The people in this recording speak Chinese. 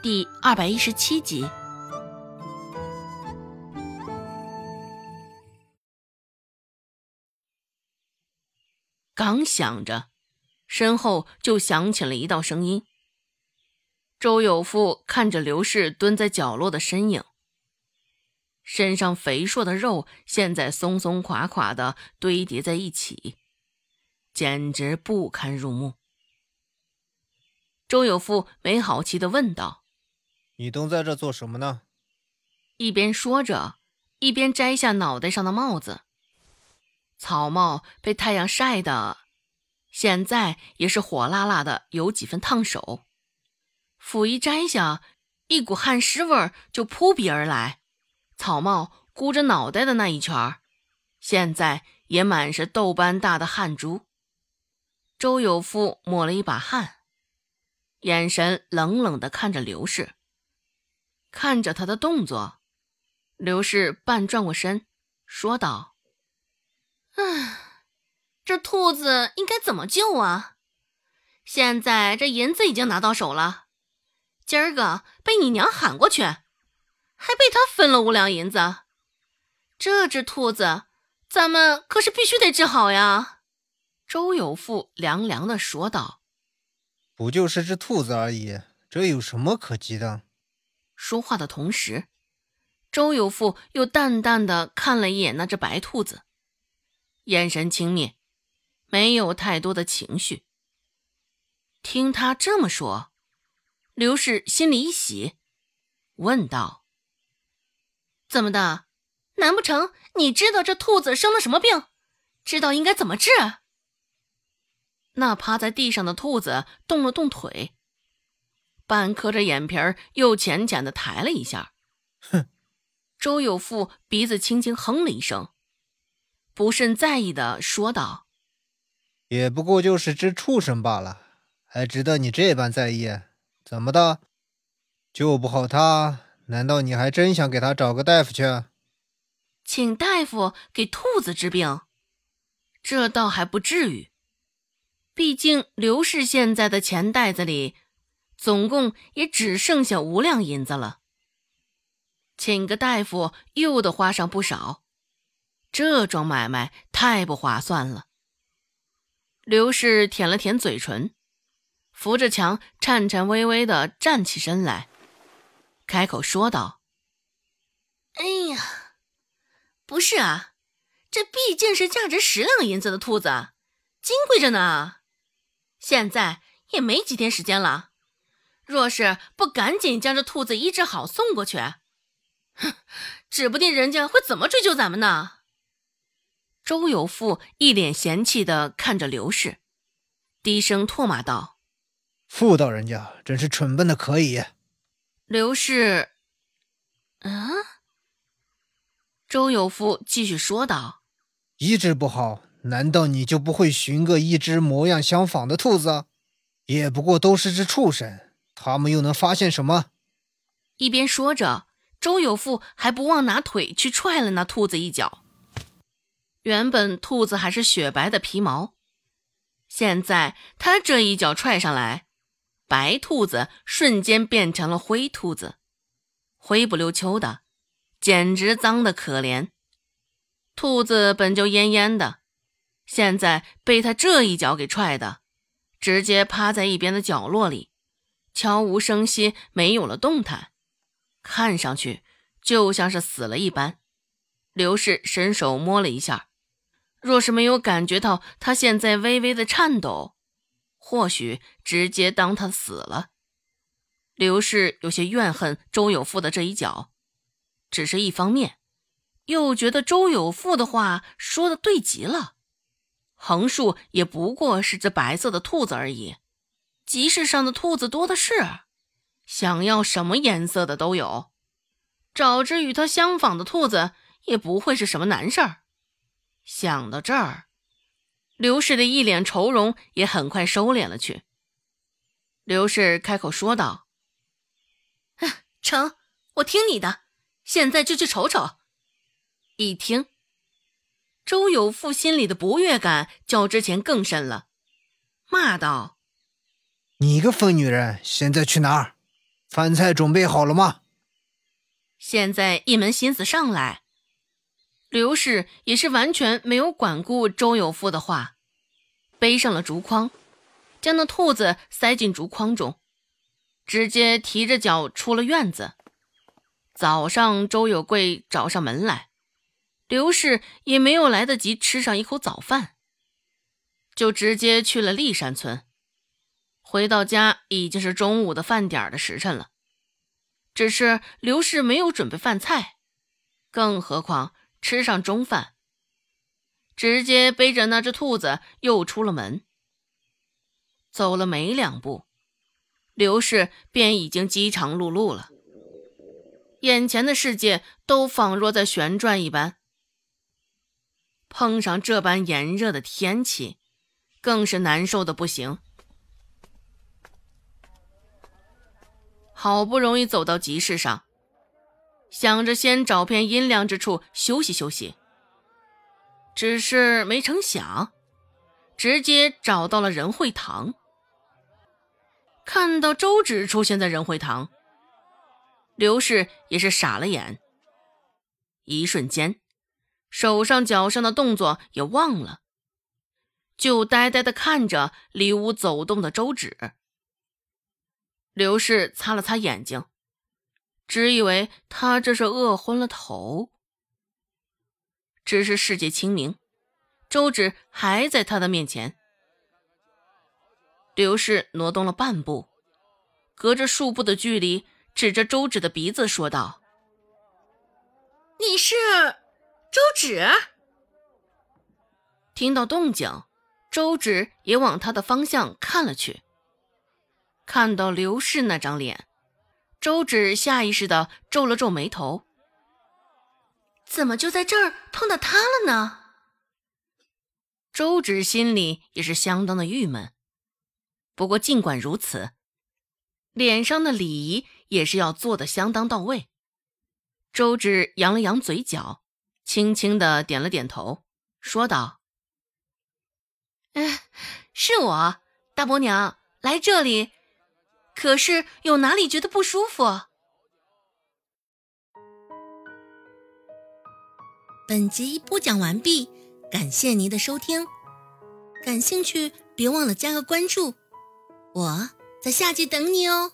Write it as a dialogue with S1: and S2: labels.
S1: 第二百一十七集。刚想着，身后就响起了一道声音。周有富看着刘氏蹲在角落的身影，身上肥硕的肉现在松松垮垮的堆叠在一起，简直不堪入目。周有富没好气的问道：“
S2: 你都在这做什么呢？”
S1: 一边说着，一边摘下脑袋上的帽子。草帽被太阳晒的，现在也是火辣辣的，有几分烫手。甫一摘下，一股汗湿味就扑鼻而来。草帽箍着脑袋的那一圈儿，现在也满是豆般大的汗珠。周有富抹了一把汗，眼神冷冷地看着刘氏，看着他的动作，刘氏半转过身，说道：“唉，这兔子应该怎么救啊？现在这银子已经拿到手了。”今儿个被你娘喊过去，还被他分了五两银子。这只兔子，咱们可是必须得治好呀！周有富凉凉的说道：“
S2: 不就是只兔子而已，这有什么可急的？”
S1: 说话的同时，周有富又淡淡的看了一眼那只白兔子，眼神轻蔑，没有太多的情绪。听他这么说。刘氏心里一喜，问道：“怎么的？难不成你知道这兔子生了什么病？知道应该怎么治？”那趴在地上的兔子动了动腿，半磕着眼皮儿，又浅浅的抬了一下。
S2: 哼！
S1: 周有富鼻子轻轻哼了一声，不甚在意的说道：“
S2: 也不过就是只畜生罢了，还值得你这般在意？”怎么的，救不好他？难道你还真想给他找个大夫去？
S1: 请大夫给兔子治病？这倒还不至于。毕竟刘氏现在的钱袋子里，总共也只剩下五两银子了。请个大夫又得花上不少，这桩买卖太不划算了。刘氏舔了舔嘴唇。扶着墙，颤颤巍巍地站起身来，开口说道：“哎呀，不是啊，这毕竟是价值十两银子的兔子，金贵着呢。现在也没几天时间了，若是不赶紧将这兔子医治好送过去，哼，指不定人家会怎么追究咱们呢。”周有富一脸嫌弃的看着刘氏，低声唾骂道。
S2: 妇道人家真是蠢笨的可以。
S1: 刘氏，啊？周有富继续说道：“
S2: 医治不好，难道你就不会寻个一只模样相仿的兔子？也不过都是只畜生，他们又能发现什么？”
S1: 一边说着，周有富还不忘拿腿去踹了那兔子一脚。原本兔子还是雪白的皮毛，现在他这一脚踹上来。白兔子瞬间变成了灰兔子，灰不溜秋的，简直脏的可怜。兔子本就蔫蔫的，现在被他这一脚给踹的，直接趴在一边的角落里，悄无声息，没有了动弹，看上去就像是死了一般。刘氏伸手摸了一下，若是没有感觉到他现在微微的颤抖。或许直接当他死了。刘氏有些怨恨周有富的这一脚，只是一方面，又觉得周有富的话说的对极了。横竖也不过是只白色的兔子而已，集市上的兔子多的是，想要什么颜色的都有，找只与它相仿的兔子也不会是什么难事儿。想到这儿。刘氏的一脸愁容也很快收敛了去。刘氏开口说道：“成，我听你的，现在就去瞅瞅。”一听，周有富心里的不悦感较之前更深了，骂道：“
S2: 你个疯女人，现在去哪儿？”饭菜准备好了吗？
S1: 现在一门心思上来，刘氏也是完全没有管顾周有富的话，背上了竹筐，将那兔子塞进竹筐中，直接提着脚出了院子。早上周有贵找上门来，刘氏也没有来得及吃上一口早饭，就直接去了立山村。回到家已经是中午的饭点的时辰了。只是刘氏没有准备饭菜，更何况吃上中饭，直接背着那只兔子又出了门。走了没两步，刘氏便已经饥肠辘辘了，眼前的世界都仿若在旋转一般。碰上这般炎热的天气，更是难受的不行。好不容易走到集市上，想着先找片阴凉之处休息休息。只是没成想，直接找到了仁惠堂。看到周芷出现在仁惠堂，刘氏也是傻了眼，一瞬间，手上脚上的动作也忘了，就呆呆的看着里屋走动的周芷。刘氏擦了擦眼睛，只以为他这是饿昏了头。只是世界清明，周芷还在他的面前。刘氏挪动了半步，隔着数步的距离，指着周芷的鼻子说道：“
S3: 你是周芷？”
S1: 听到动静，周芷也往他的方向看了去。看到刘氏那张脸，周芷下意识的皱了皱眉头。
S3: 怎么就在这儿碰到他了呢？
S1: 周芷心里也是相当的郁闷。不过尽管如此，脸上的礼仪也是要做的相当到位。周芷扬了扬嘴角，轻轻的点了点头，说道：“
S3: 哎，是我，大伯娘来这里。”可是有哪里觉得不舒服？本集播讲完毕，感谢您的收听。感兴趣别忘了加个关注，我在下集等你哦。